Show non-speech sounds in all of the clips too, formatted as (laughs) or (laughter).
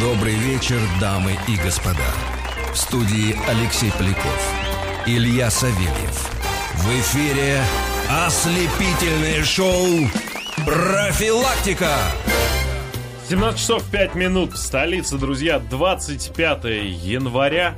Добрый вечер, дамы и господа. В студии Алексей Поляков. Илья Савельев. В эфире ослепительное шоу «Профилактика». 17 часов 5 минут в столице, друзья, 25 января,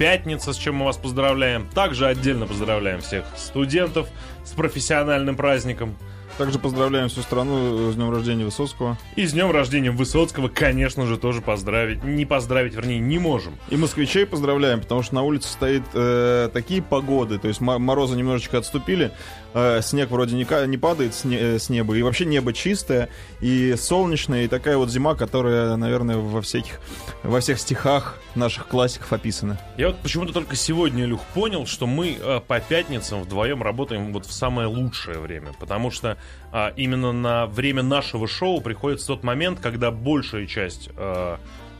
пятница, с чем мы вас поздравляем. Также отдельно поздравляем всех студентов с профессиональным праздником. Также поздравляем всю страну с днем рождения Высоцкого. И с днем рождения Высоцкого, конечно же, тоже поздравить. Не поздравить, вернее, не можем. И москвичей поздравляем, потому что на улице стоит э, такие погоды, то есть морозы немножечко отступили, э, снег вроде не, не падает с, не, э, с неба, и вообще небо чистое, и солнечное, и такая вот зима, которая, наверное, во, всяких, во всех стихах наших классиков описана. Я вот почему-то только сегодня, Люх, понял, что мы э, по пятницам вдвоем работаем вот в самое лучшее время, потому что а, именно на время нашего шоу приходится тот момент, когда большая часть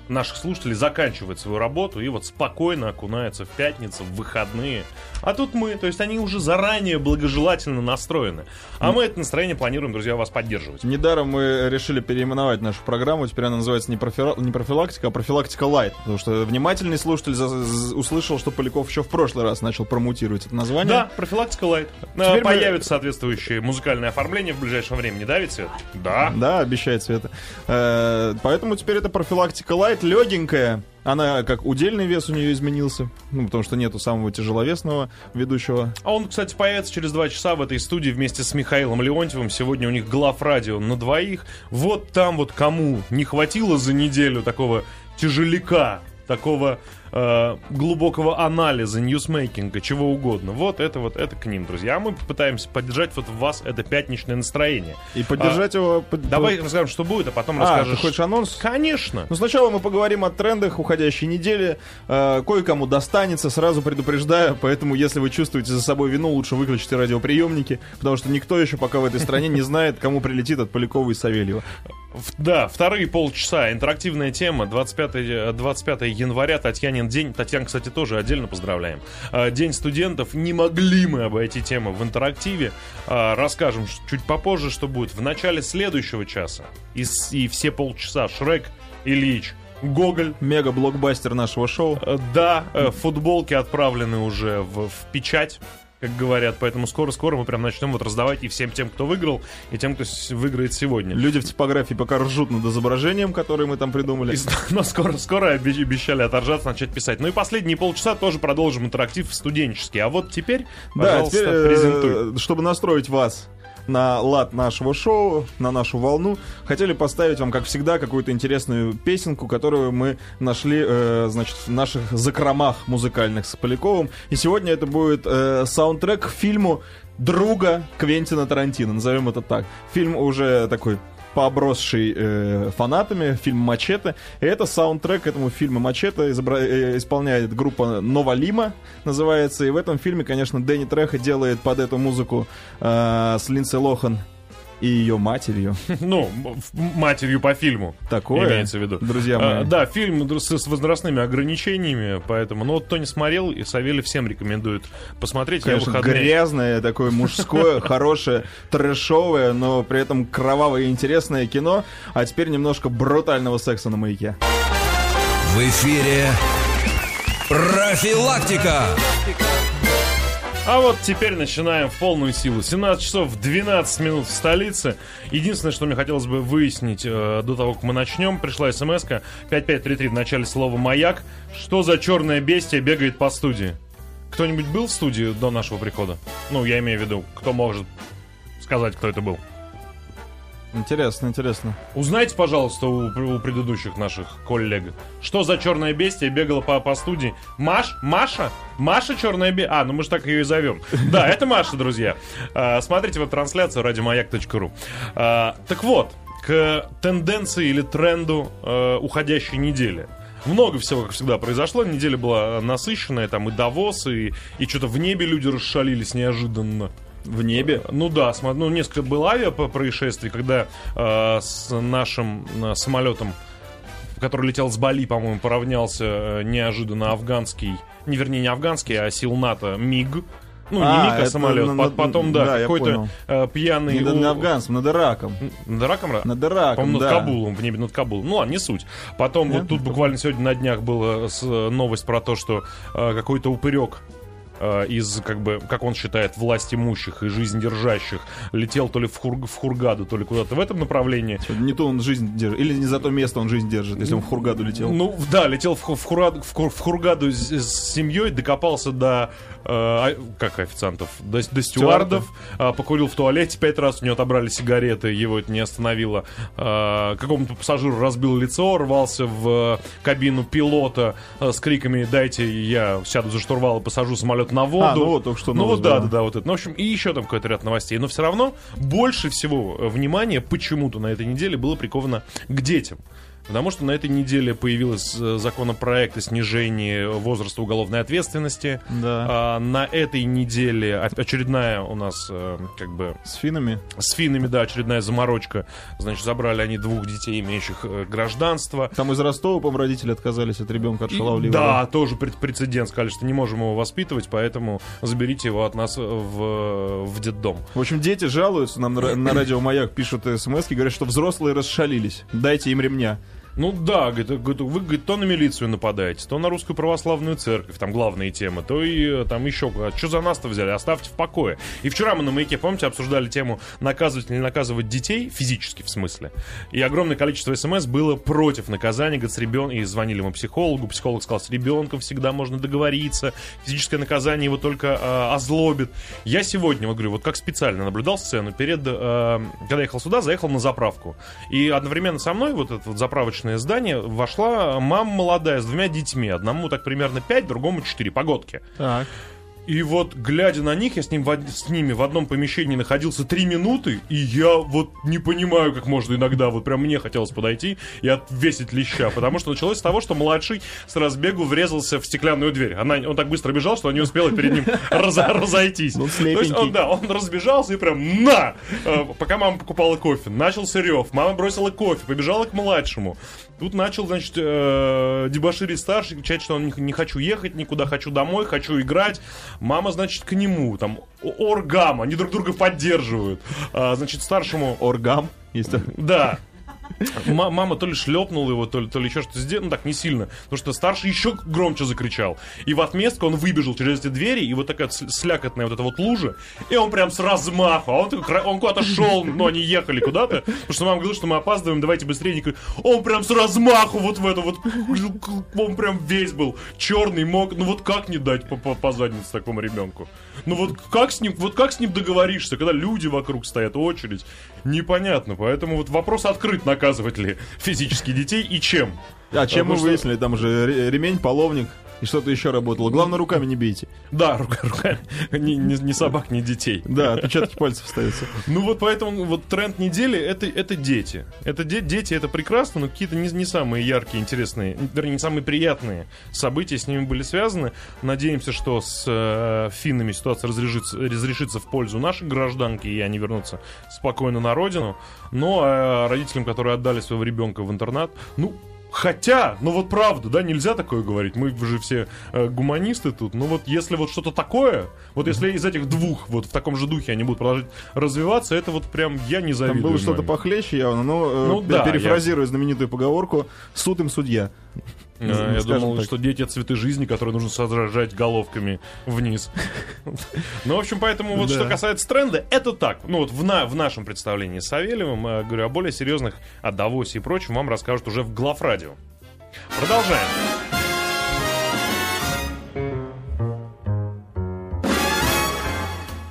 наших слушателей заканчивает свою работу и вот спокойно окунается в пятницу, в выходные. А тут мы, то есть они уже заранее благожелательно настроены. А мы это настроение планируем, друзья, вас поддерживать. Недаром мы решили переименовать нашу программу. Теперь она называется не, профи... не профилактика, а профилактика лайт. Потому что внимательный слушатель за... услышал, что Поляков еще в прошлый раз начал промутировать это название. Да, профилактика лайт. Теперь Появится мы... соответствующее музыкальное оформление в ближайшем времени, да, ведь, Свет? Да. Да, обещает Света. Э, поэтому теперь это профилактика лайт, легенькая. Она как удельный вес у нее изменился, ну, потому что нету самого тяжеловесного ведущего. А он, кстати, появится через два часа в этой студии вместе с Михаилом Леонтьевым. Сегодня у них глав радио на двоих. Вот там вот кому не хватило за неделю такого тяжеляка, такого э, глубокого анализа, ньюсмейкинга, чего угодно. Вот это вот, это к ним, друзья. А мы попытаемся поддержать вот в вас это пятничное настроение. И поддержать а, его... Под... Давай расскажем, что будет, а потом а, расскажешь... ты хочешь анонс? Конечно. Ну, сначала мы поговорим о трендах уходящей недели. Э, кое-кому достанется, сразу предупреждаю. Поэтому, если вы чувствуете за собой вину, лучше выключите радиоприемники, потому что никто еще пока в этой стране не знает, кому прилетит от Полякова и Савельева. Да, вторые полчаса. Интерактивная тема. 25, 25 января, Татьянин день. Татьян, кстати, тоже отдельно поздравляем. А, день студентов. Не могли мы обойти тему в интерактиве. А, расскажем чуть попозже, что будет в начале следующего часа. И, и все полчаса Шрек, Ильич, Гоголь. Мега-блокбастер нашего шоу. А, да, э, футболки отправлены уже в, в печать как говорят. Поэтому скоро-скоро мы прям начнем вот раздавать и всем тем, кто выиграл, и тем, кто выиграет сегодня. Люди в типографии пока ржут над изображением, которое мы там придумали. И, (laughs) но скоро-скоро обещали оторжаться, начать писать. Ну и последние полчаса тоже продолжим интерактив студенческий. А вот теперь, пожалуйста, да, теперь, презентуй. Э, чтобы настроить вас на лад нашего шоу, на нашу волну. Хотели поставить вам, как всегда, какую-то интересную песенку, которую мы нашли, э, значит, в наших закромах музыкальных с Поляковым. И сегодня это будет э, саундтрек к фильму друга Квентина Тарантино, назовем это так. Фильм уже такой пообросший э, фанатами, фильм «Мачете». И это саундтрек этому фильму «Мачете» изобра... э, исполняет группа «Новалима», называется. И в этом фильме, конечно, Дэнни Треха делает под эту музыку э, с Линдси Лохан и ее матерью. (laughs) Ну, матерью по фильму. Такое. Имеется в виду. Друзья мои. А, да, фильм с, с возрастными ограничениями, поэтому. Ну, вот кто не смотрел, и Савелий всем рекомендует посмотреть. Конечно, Я выходные... грязное, такое мужское, (laughs) хорошее, трэшовое, но при этом кровавое и интересное кино. А теперь немножко брутального секса на маяке. В эфире профилактика. А вот теперь начинаем в полную силу. 17 часов 12 минут в столице. Единственное, что мне хотелось бы выяснить э, до того, как мы начнем, пришла смс-ка 5533 в начале слова «Маяк». Что за черное бестие бегает по студии? Кто-нибудь был в студии до нашего прихода? Ну, я имею в виду, кто может сказать, кто это был? Интересно, интересно. Узнайте, пожалуйста, у, у предыдущих наших коллег, что за черное бестие бегала по, по студии. Маш? Маша? Маша черная бестия? А, ну мы же так ее и зовем. Да, это Маша, друзья. А, смотрите веб-трансляцию радиомаяк.ру. А, так вот, к тенденции или тренду а, уходящей недели. Много всего, как всегда, произошло. Неделя была насыщенная, там и Давос, и, и что-то в небе люди расшалились неожиданно. В небе? Ну да, ну несколько было авиапроисшествий, когда э, с нашим э, самолетом, который летел с Бали, по-моему, поравнялся э, неожиданно афганский, не вернее не афганский, а сил НАТО МиГ. Ну, А, не Мика это самолет, на- по- потом, да, да, какой-то э, пьяный... Не у- афганцем, над Ираком. Над Ираком? ра- Над Ираком, По-моему, над да. Кабулом, в небе над Кабулом. Ну, ладно, не суть. Потом Нет? вот тут буквально сегодня на днях была с- новость про то, что э, какой-то упырек э, из, как бы, как он считает, власть имущих и жизнь держащих летел то ли в, Хур- в Хургаду, то ли куда-то в этом направлении. Не то он жизнь держит. Или не за то место он жизнь держит, если он в Хургаду летел. Ну, да, летел в, в, Хурад- в в Хургаду с, с семьей, докопался до, э, а- как официантов, до, до стюардов, а, покурил в туалете пять раз, у него отобрали сигареты, его это не остановило. А, какому-то пассажиру разбил лицо, рвался в э, кабину пилота э, с криками «Дайте я сяду за штурвал и посажу самолет на воду». А, ну вот только что Ну новость вот да, да, да, вот это. Ну, в общем, и еще там какой-то ряд новостей. Но все равно больше всего э, внимания почему-то на этой неделе было приковано к детям. Потому что на этой неделе появилась э, законопроект о снижении возраста уголовной ответственности. Да. А, на этой неделе очередная у нас э, как бы С финами. с финами, да, очередная заморочка. Значит, забрали они двух детей, имеющих э, гражданство. Там из Ростова, по родители отказались от ребенка от шаловливого. да, тоже прецедент. Сказали, что не можем его воспитывать, поэтому заберите его от нас в, в детдом. В общем, дети жалуются, нам на, на радио Маяк пишут смс говорят, что взрослые расшалились. Дайте им ремня. Ну да, говорит, вы говорит, то на милицию нападаете, то на русскую православную церковь, там главные темы, то и э, там еще. Что за нас-то взяли? Оставьте в покое. И вчера мы на маяке, помните, обсуждали тему наказывать или не наказывать детей, физически в смысле. И огромное количество смс было против наказания, говорит, с ребенком, и звонили мы психологу, психолог сказал, с ребенком всегда можно договориться, физическое наказание его только э, озлобит. Я сегодня, вот говорю, вот как специально наблюдал сцену, перед, э, когда ехал сюда, заехал на заправку. И одновременно со мной, вот это вот заправочное здание, вошла мама молодая с двумя детьми. Одному так примерно 5, другому 4 погодки. Так. И вот, глядя на них, я с, ним в с ними в одном помещении находился три минуты, и я вот не понимаю, как можно иногда, вот прям мне хотелось подойти и отвесить леща, потому что началось с того, что младший с разбегу врезался в стеклянную дверь. Она, он так быстро бежал, что она не успела перед ним (laughs) разо- разойтись. Ну, То есть он, да, он разбежался и прям на! Э, Пока мама покупала кофе, начался рев, мама бросила кофе, побежала к младшему. Тут начал, значит, э, дебоширить старший, кричать, что он не, не хочу ехать никуда, хочу домой, хочу играть. Мама, значит, к нему, там, оргам, они друг друга поддерживают. А, значит, старшему Оргам. Есть да. Ма- Мама то ли шлепнула его, то ли, то ли еще что-то сделала, ну так, не сильно. Потому что старший еще громче закричал. И в отместку он выбежал через эти двери, и вот такая слякотная вот эта вот лужа, и он прям с размаху, а он, такой он куда-то шел, ну они ехали куда-то, потому что мама говорила, что мы опаздываем, давайте быстрее. Он прям с размаху вот в это вот, он прям весь был черный, мог, ну вот как не дать по, по, заднице такому ребенку? Ну вот как с ним, вот как с ним договоришься, когда люди вокруг стоят, очередь? Непонятно, поэтому вот вопрос открыт, наказывать ли физически детей и чем. А чем мы Потому что- выяснили? Там же ре- ремень, половник и что-то еще работало. Главное, руками не бейте. Да, рука, руками, (laughs) ни, ни- ни собак, ни детей. Да, отпечатки пальцев ставятся. Ну вот поэтому вот тренд недели это, это дети. Это де- дети, это прекрасно, но какие-то не, не самые яркие, интересные, вернее, не самые приятные события с ними были связаны. Надеемся, что с э, финнами ситуация разрешится, разрешится в пользу наших гражданки, и они вернутся спокойно на родину. Но э, родителям, которые отдали своего ребенка в интернат, ну, Хотя, ну вот правда, да, нельзя такое говорить. Мы же все э, гуманисты тут. Но вот если вот что-то такое, вот если из этих двух вот в таком же духе они будут продолжать развиваться, это вот прям я не Там завидую. было что-то похлеще явно, но э, Ну да, перефразируя знаменитую поговорку, суд им судья. Я думал, так. что дети цветы жизни, которые нужно сажать головками вниз. Ну, в общем, поэтому вот Да. что касается тренда, это так. Ну, вот в, на- в нашем представлении с Савельевым, э, говорю, о более серьезных, о Давосе и прочем вам расскажут уже в Главрадио. Продолжаем.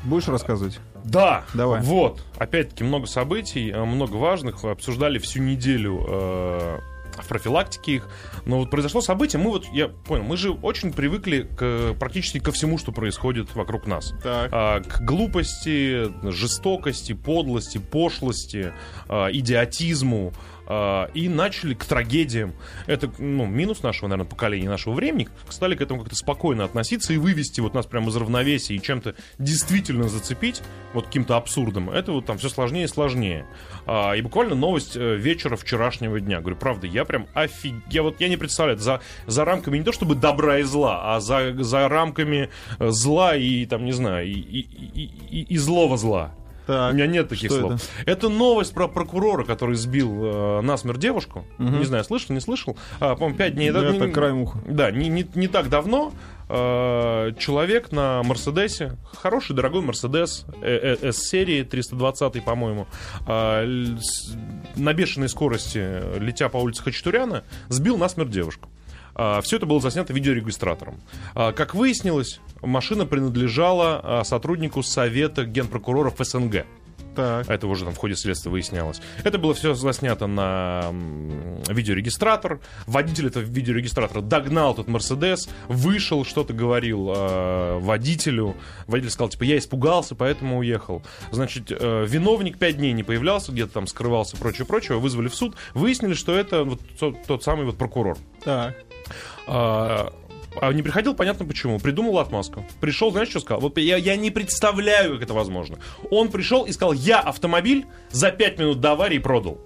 Будешь рассказывать? Да, Давай. вот, опять-таки много событий, э, много важных, обсуждали всю неделю э, в профилактике их, но вот произошло событие, мы вот, я понял, мы же очень привыкли к, практически ко всему, что происходит вокруг нас. Так. А, к глупости, жестокости, подлости, пошлости, а, идиотизму, а, и начали к трагедиям. Это, ну, минус нашего, наверное, поколения, нашего времени. Стали к этому как-то спокойно относиться и вывести вот нас прямо из равновесия и чем-то действительно зацепить, вот каким-то абсурдом. Это вот там все сложнее и сложнее. А, и буквально новость э, вечера вчерашнего дня. Говорю, правда, я прям офиг... Я вот, я не представляю, за, за рамками не то чтобы добра и зла, а за, за рамками э, зла и, там, не знаю, и, и, и, и, и злого зла. Так, У меня нет таких слов. Это? новость про прокурора, который сбил э, насмерть девушку. Не знаю, слышал, не слышал. А, по-моему, пять дней... Да, не- это краем уха. Да, не, не, не так давно э, человек на Мерседесе, хороший, дорогой Мерседес э, э, S-серии, 320 по-моему, э, с- на бешеной скорости, летя по улице Хачатуряна, сбил насмерть девушку. Все это было заснято видеорегистратором. А, Как выяснилось, машина принадлежала а, сотруднику Совета генпрокуроров СНГ. Так. Это уже там в ходе следствия выяснялось. Это было все заснято на видеорегистратор. Водитель этого видеорегистратора догнал этот Мерседес, вышел, что-то говорил э, водителю. Водитель сказал, типа, я испугался, поэтому уехал. Значит, э, виновник пять дней не появлялся, где-то там скрывался, прочее, прочее. Вызвали в суд. Выяснили, что это вот тот, тот самый вот прокурор. Так. А, а не приходил, понятно почему. Придумал отмазку. Пришел, знаешь, что сказал? Вот я, я не представляю, как это возможно. Он пришел и сказал, я автомобиль за 5 минут до аварии продал.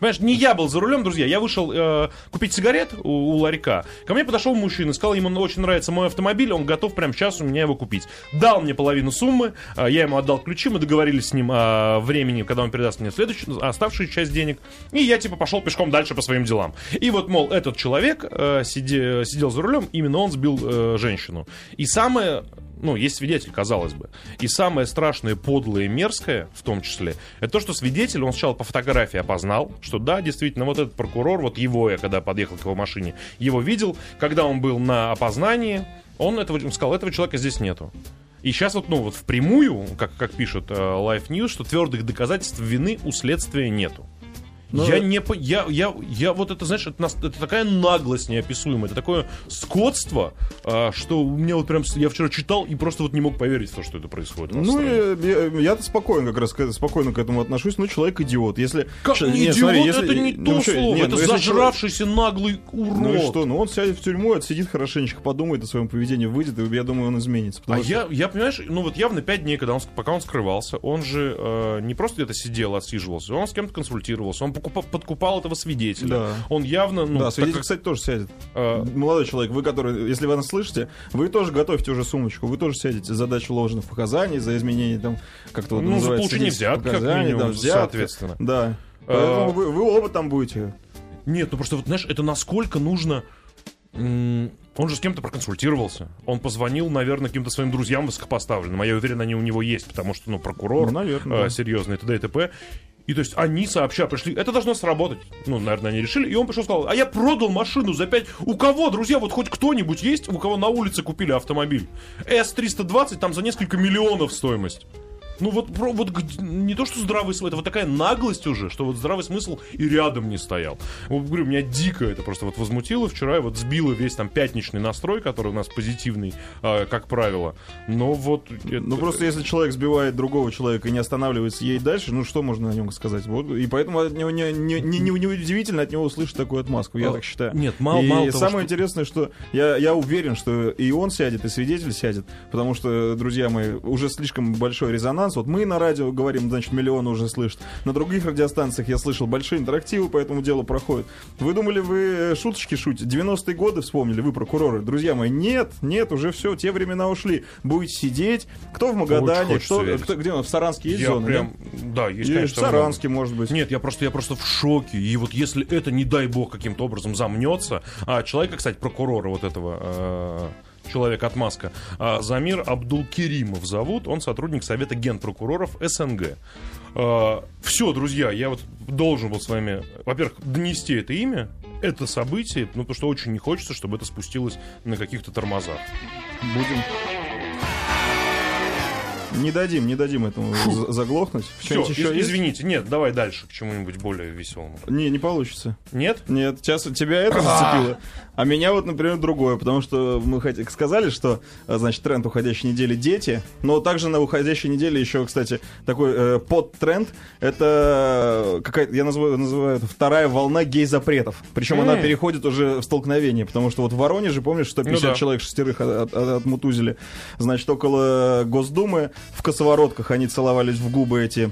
Понимаешь, не я был за рулем, друзья. Я вышел э, купить сигарет у, у ларька. Ко мне подошел мужчина, сказал, ему очень нравится мой автомобиль, он готов прямо сейчас у меня его купить. Дал мне половину суммы, э, я ему отдал ключи, мы договорились с ним о времени, когда он передаст мне следующую, оставшуюся часть денег. И я типа пошел пешком дальше по своим делам. И вот, мол, этот человек э, сиде- сидел за рулем, именно он сбил э, женщину. И самое ну, есть свидетель, казалось бы. И самое страшное, подлое мерзкое, в том числе, это то, что свидетель, он сначала по фотографии опознал, что да, действительно, вот этот прокурор, вот его я, когда подъехал к его машине, его видел, когда он был на опознании, он этого он сказал, этого человека здесь нету. И сейчас вот, ну, вот впрямую, как, как пишет э, Life News, что твердых доказательств вины у следствия нету. Ну, я не я, я, я вот это, знаешь, это, это такая наглость неописуемая, это такое скотство, а, что у меня вот прям, я вчера читал и просто вот не мог поверить в то, что это происходит. Ну, я, я-то спокойно как раз спокойно к этому отношусь. Ну, человек идиот. Если Как Ш- не идиот, смотри, если- это не ну, то что- слово, нет, это ну, если человек- зажравшийся наглый урод. Ну и что? Ну он сядет в тюрьму, отсидит хорошенечко, подумает о своем поведении, выйдет, и я думаю, он изменится. А что- я, я, понимаешь, ну вот явно пять дней, когда он, пока он скрывался, он же э, не просто где-то сидел, отсиживался, он с кем-то консультировался, он подкупал этого свидетеля. Да. Он явно, ну, да, свидетель, как- кстати, тоже сядет. э, Молодой человек, вы, который, если вы нас слышите, вы тоже готовьте уже сумочку, вы тоже сядете за дачу ложных показаний, за изменение там, как-то вот Ну, за называется, получение свидетельских взятки, как минимум, да, взятка. соответственно. Да. А- Поэтому вы, вы оба там будете. Нет, ну просто вот, знаешь, это насколько нужно... Он же с кем-то проконсультировался. Он позвонил, наверное, каким-то своим друзьям высокопоставленным. А я уверен, они у него есть, потому что, ну, прокурор Ну, наверное, э, да. серьезный, т.д. и т.п. И то есть они сообща пришли, это должно сработать. Ну, наверное, они решили. И он пришел и сказал, а я продал машину за 5... У кого, друзья, вот хоть кто-нибудь есть, у кого на улице купили автомобиль? S320, там за несколько миллионов стоимость. Ну вот, про- вот не то, что здравый смысл, это вот такая наглость уже, что вот здравый смысл и рядом не стоял. Вот говорю, меня дико это просто вот возмутило вчера, и вот сбило весь там пятничный настрой, который у нас позитивный, а, как правило. Но вот... это- Ну просто если человек сбивает другого человека и не останавливается едет дальше, ну что можно о нем сказать? Вот, и поэтому от него не, не, не, не- не удивительно от него услышать такую отмазку, я А, так считаю. нет, мало- и мало того, самое что- интересное, что я, я уверен, что и он сядет, и свидетель сядет, потому что, друзья мои, уже слишком большой резонанс. Вот мы на радио говорим, значит, миллионы уже слышат. На других радиостанциях я слышал большие интерактивы по этому делу проходят. Вы думали, вы э, шуточки шутите? 90-е годы вспомнили, вы прокуроры. Друзья мои, нет, нет, уже все, те времена ушли. Будете сидеть. Кто в Магадане, кто, верить. кто- где он? В Саранске есть я зона? прям... Да, есть, нет? И конечно, в Саранске, может быть. Нет, я просто, я просто в шоке. И вот если это, не дай бог, каким-то образом замнется, а человека, кстати, прокурора вот этого э, человека отмазка, а, Замир Абдулкеримов зовут, он сотрудник Совета генпрокуроров СНГ. все, друзья, я вот должен был с вами, во-первых, донести это имя, это событие, ну, потому что очень не хочется, чтобы это спустилось на каких-то тормозах. Будем. Не дадим, не дадим этому за- заглохнуть. Все, еще есть? извините, нет, давай дальше к чему-нибудь более веселому. Не, не получится. Нет? Нет, сейчас тебя это зацепило, а меня вот, например, другое, потому что мы хоть сказали, что, а, значит, тренд уходящей недели дети, но также на уходящей неделе еще, кстати, такой э, подтренд, это какая-то, я называю, называю это вторая волна гей-запретов, причем она переходит уже в столкновение, потому что вот в Воронеже, помнишь, 150 Ну да. человек шестерых от- от- отмутузили, значит, около Госдумы в косоворотках они целовались в губы эти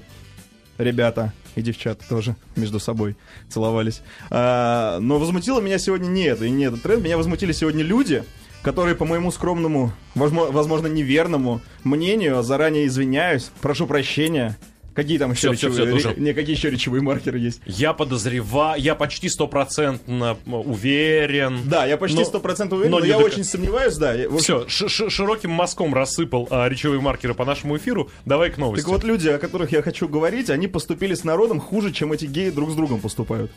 ребята и девчата тоже между собой целовались. А, но возмутило меня сегодня не это, и не этот тренд. Меня возмутили сегодня люди, которые, по моему скромному, возможно, неверному мнению, заранее извиняюсь, прошу прощения. Какие там еще всё, речевые, ре- дружок. не, какие еще речевые маркеры есть? Я подозреваю, я почти стопроцентно уверен. Да, я почти Но- сто процентов уверен, но но, я до очень сомневаюсь, да. Я- в общем, Все, широким мазком рассыпал а, речевые маркеры по нашему эфиру. Давай к новости. Так вот, люди, о которых я хочу говорить, они поступили с народом хуже, чем эти геи друг с другом поступают.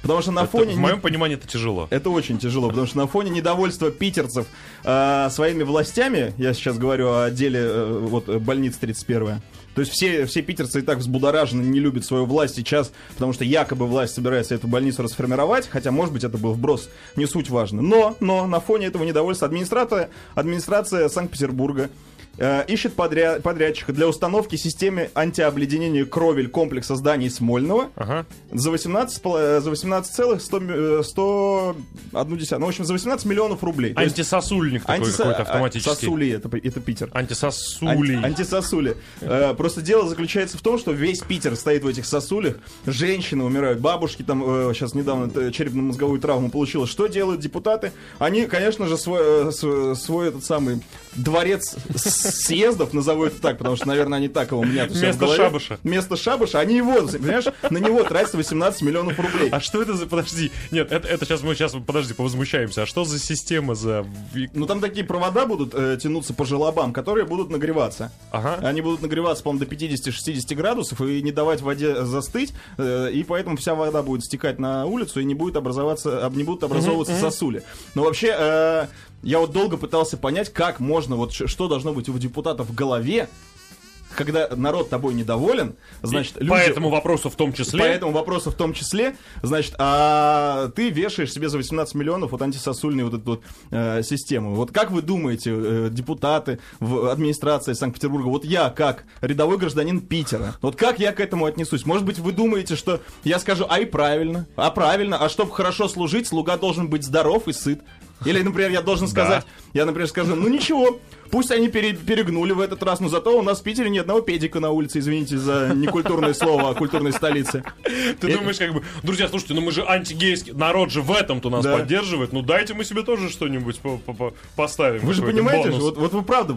Потому что на Это, фоне... в моем понимании это тяжело. Это очень тяжело, потому что на фоне недовольства питерцев э, своими властями, я сейчас говорю о деле э, вот, больницы 31 то есть все, все питерцы и так взбудоражены, не любят свою власть сейчас, потому что якобы власть собирается эту больницу расформировать, хотя, может быть, это был вброс, не суть важно. Но, но на фоне этого недовольства администрация, администрация Санкт-Петербурга ищет подря- подрядчика для установки системы антиобледенения кровель комплекса зданий Смольного Ага. за 18, пол- э, за 18 целых 100, ми- э, 100 одну десятую. Ну, в общем, за 18 миллионов рублей. То есть Антисосульник такой антиса- какой-то автоматический. Сосули, это, это Питер. Антисосулий. Ан- антисосули. Э, просто дело заключается в том, что весь Питер стоит в этих сосулях. Женщины умирают, бабушки там э, сейчас недавно э, черепно-мозговую травму получила. Что делают депутаты? Они, конечно же, свой, э, свой этот самый дворец с- съездов, назову это так, потому что, наверное, они так его мнят. у в Вместо шабаша. Вместо шабаша. Они его, понимаешь, на него тратятся 18 миллионов рублей. А что это за... Подожди. Нет, это, это сейчас мы сейчас, подожди, повозмущаемся. А что за система за... Ну там такие провода будут э, тянуться по желобам, которые будут нагреваться. Ага. Они будут нагреваться, по-моему, до 50-60 градусов и не давать воде застыть, э, и поэтому вся вода будет стекать на улицу и не будет образоваться, об- не будут образовываться сосули. Но вообще, э, я вот долго пытался понять, как можно, вот что должно быть у депутатов в голове, когда народ тобой недоволен, значит, И люди- По этому вопросу в том числе... по этому вопросу в том числе, значит, а ты вешаешь себе за 18 миллионов вот антисосульную вот эту вот э, систему. Вот как вы думаете, э, депутаты в администрации Санкт-Петербурга, вот я как рядовой гражданин Питера, вот как я к этому отнесусь? Может быть, вы думаете, что я скажу, а и правильно, а правильно, а чтобы хорошо служить, слуга должен быть здоров и сыт. Или, например, я должен сказать, я, например, скажу, ну ничего, пусть они пере- перегнули в этот раз, но зато у нас в Питере ни одного педика на улице, извините за некультурное слово о культурной столице. Ты думаешь, как бы, друзья, слушайте, ну мы же антигейский, народ же в этом-то нас поддерживает, ну дайте мы себе тоже что-нибудь по- по- по- поставим. Вы же понимаете, вот, вы правда,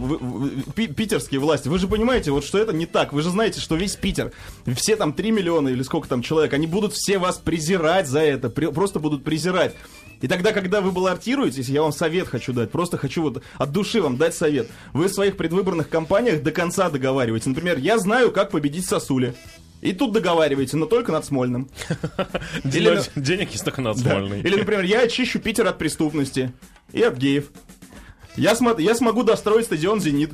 питерские власти, вы же понимаете, вот что это не так. Вы же знаете, что весь Питер, все там 3 миллиона или сколько там человек, они будут все вас презирать за это, просто будут презирать. И тогда, когда вы баллотируетесь, я вам совет хочу дать, просто хочу вот от души вам дать совет. Вы в своих предвыборных кампаниях до конца договариваете. Например, я знаю, как победить Сосули. И тут договариваете, но только над Смольным. (laughs) Или... Денег есть только Да. надсмольный. Или, например, я очищу Питер от преступности и от геев. Я, смо- я смогу достроить стадион «Зенит»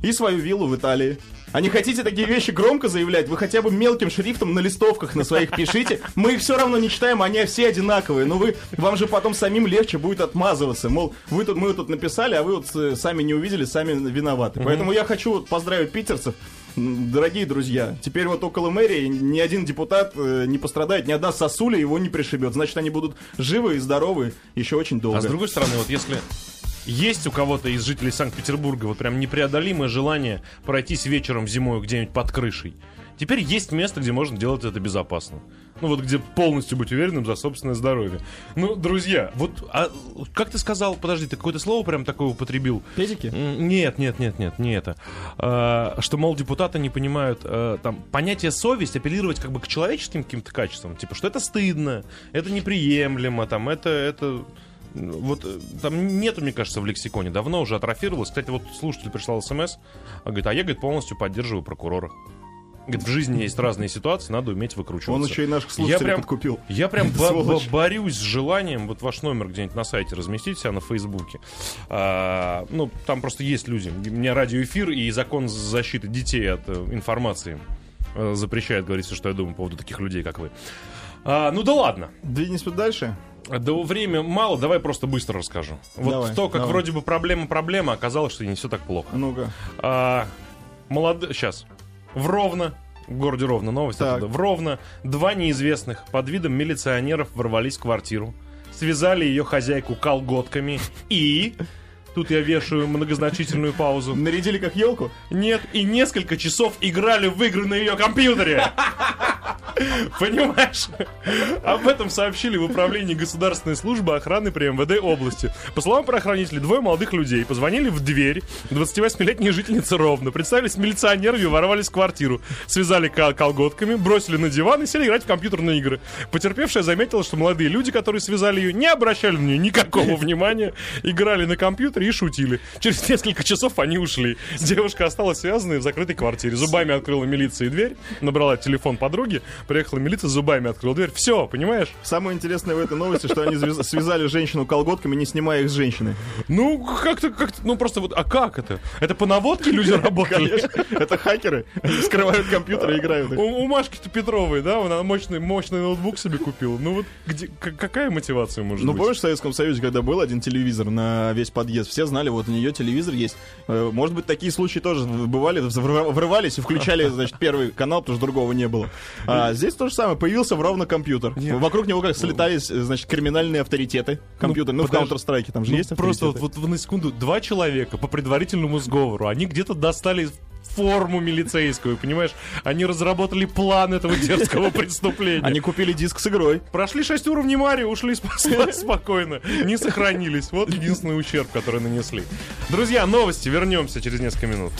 и свою виллу в Италии. А не хотите такие вещи громко заявлять? Вы хотя бы мелким шрифтом на листовках на своих пишите. Мы их все равно не читаем, они все одинаковые. Но вы, вам же потом самим легче будет отмазываться. Мол, вы тут, мы тут написали, а вы вот э, сами не увидели, сами виноваты. Поэтому я хочу вот поздравить питерцев. Дорогие друзья, теперь вот около мэрии ни один депутат э, не пострадает, ни одна сосуля его не пришибет. Значит, они будут живы и здоровы еще очень долго. А с другой стороны, вот если есть у кого-то из жителей Санкт-Петербурга вот прям непреодолимое желание пройтись вечером зимой где-нибудь под крышей, теперь есть место, где можно делать это безопасно. Ну вот где полностью быть уверенным за собственное здоровье. Ну, друзья, вот а, как ты сказал, подожди, ты какое-то слово прям такое употребил? Педики? Нет, нет, нет, нет, не это. А, что, мол, депутаты не понимают а, там понятие совесть апеллировать как бы к человеческим каким-то качествам. Типа, что это стыдно, это неприемлемо, там, это, это... Вот э, там нету, мне кажется, в лексиконе. Давно уже атрофировалось. Кстати, вот слушатель прислал смс. а Говорит, а я, говорит, полностью поддерживаю прокурора. Говорит, в жизни есть разные ситуации, надо уметь выкручиваться. Он еще и наших Я слушателей прям, подкупил. я прям (laughs) бо- бо- борюсь с желанием вот ваш номер где-нибудь на сайте разместить себя на Фейсбуке. А, ну, там просто есть люди. У меня радиоэфир и закон защиты детей от э, информации э, запрещает говорить все, что я думаю по поводу таких людей, как вы. А, ну да ладно. Двинемся дальше. Да время мало, давай просто быстро расскажу. Вот Давай, то, как давай. вроде бы проблема-проблема, оказалось, что не все так плохо. Ну-ка. А, молод... Сейчас. В Ровно, в городе Ровно, новость Так. оттуда. В Ровно два неизвестных под видом милиционеров ворвались в квартиру, связали ее хозяйку колготками и... Тут я вешаю многозначительную паузу. Нарядили как елку? Нет, и несколько часов играли в игры на ее компьютере. Понимаешь? Об этом сообщили в управлении государственной службы охраны при МВД области. По словам правоохранителей, двое молодых людей позвонили в дверь 28-летней жительницы Ровно, представились милиционерами, ворвались в квартиру, связали кол- колготками, бросили на диван и сели играть в компьютерные игры. Потерпевшая заметила, что молодые люди, которые связали ее, не обращали на нее никакого внимания, играли на компьютере шутили. Через несколько часов они ушли. Девушка осталась связанной в закрытой квартире. Зубами открыла милиция дверь, набрала телефон подруги, приехала милиция, зубами открыла дверь. Все, понимаешь? Самое интересное в этой новости, что они связали женщину колготками, не снимая их с женщины. Ну, как-то, как-то, ну просто вот, а как это? Это по наводке люди работали? Это хакеры. Они Вскрывают компьютер и играют. У, Машки-то Петровой, да, она мощный, мощный ноутбук себе купила. Ну вот где, какая мотивация может Ну, быть? помнишь, в Советском Союзе, когда был один телевизор на весь подъезд, все знали, вот у нее телевизор есть. Э, Может быть, такие случаи тоже бывали, врыва- врывались и включали, значит, первый канал, потому что другого не было. А здесь то же самое, появился ровно компьютер. Вокруг него как слетались, значит, криминальные авторитеты компьютер. Ну, в подожди. Counter-Strike там же Ну, есть просто вот, авторитеты. вот на секунду два человека по предварительному сговору, они где-то достали форму милицейскую, понимаешь? Они разработали план этого дерзкого преступления. Они купили диск с игрой. Прошли шесть уровней Марио, ушли (laughs) спокойно, не сохранились. Вот единственный ущерб, который нанесли. Друзья, новости, вернемся через несколько минут.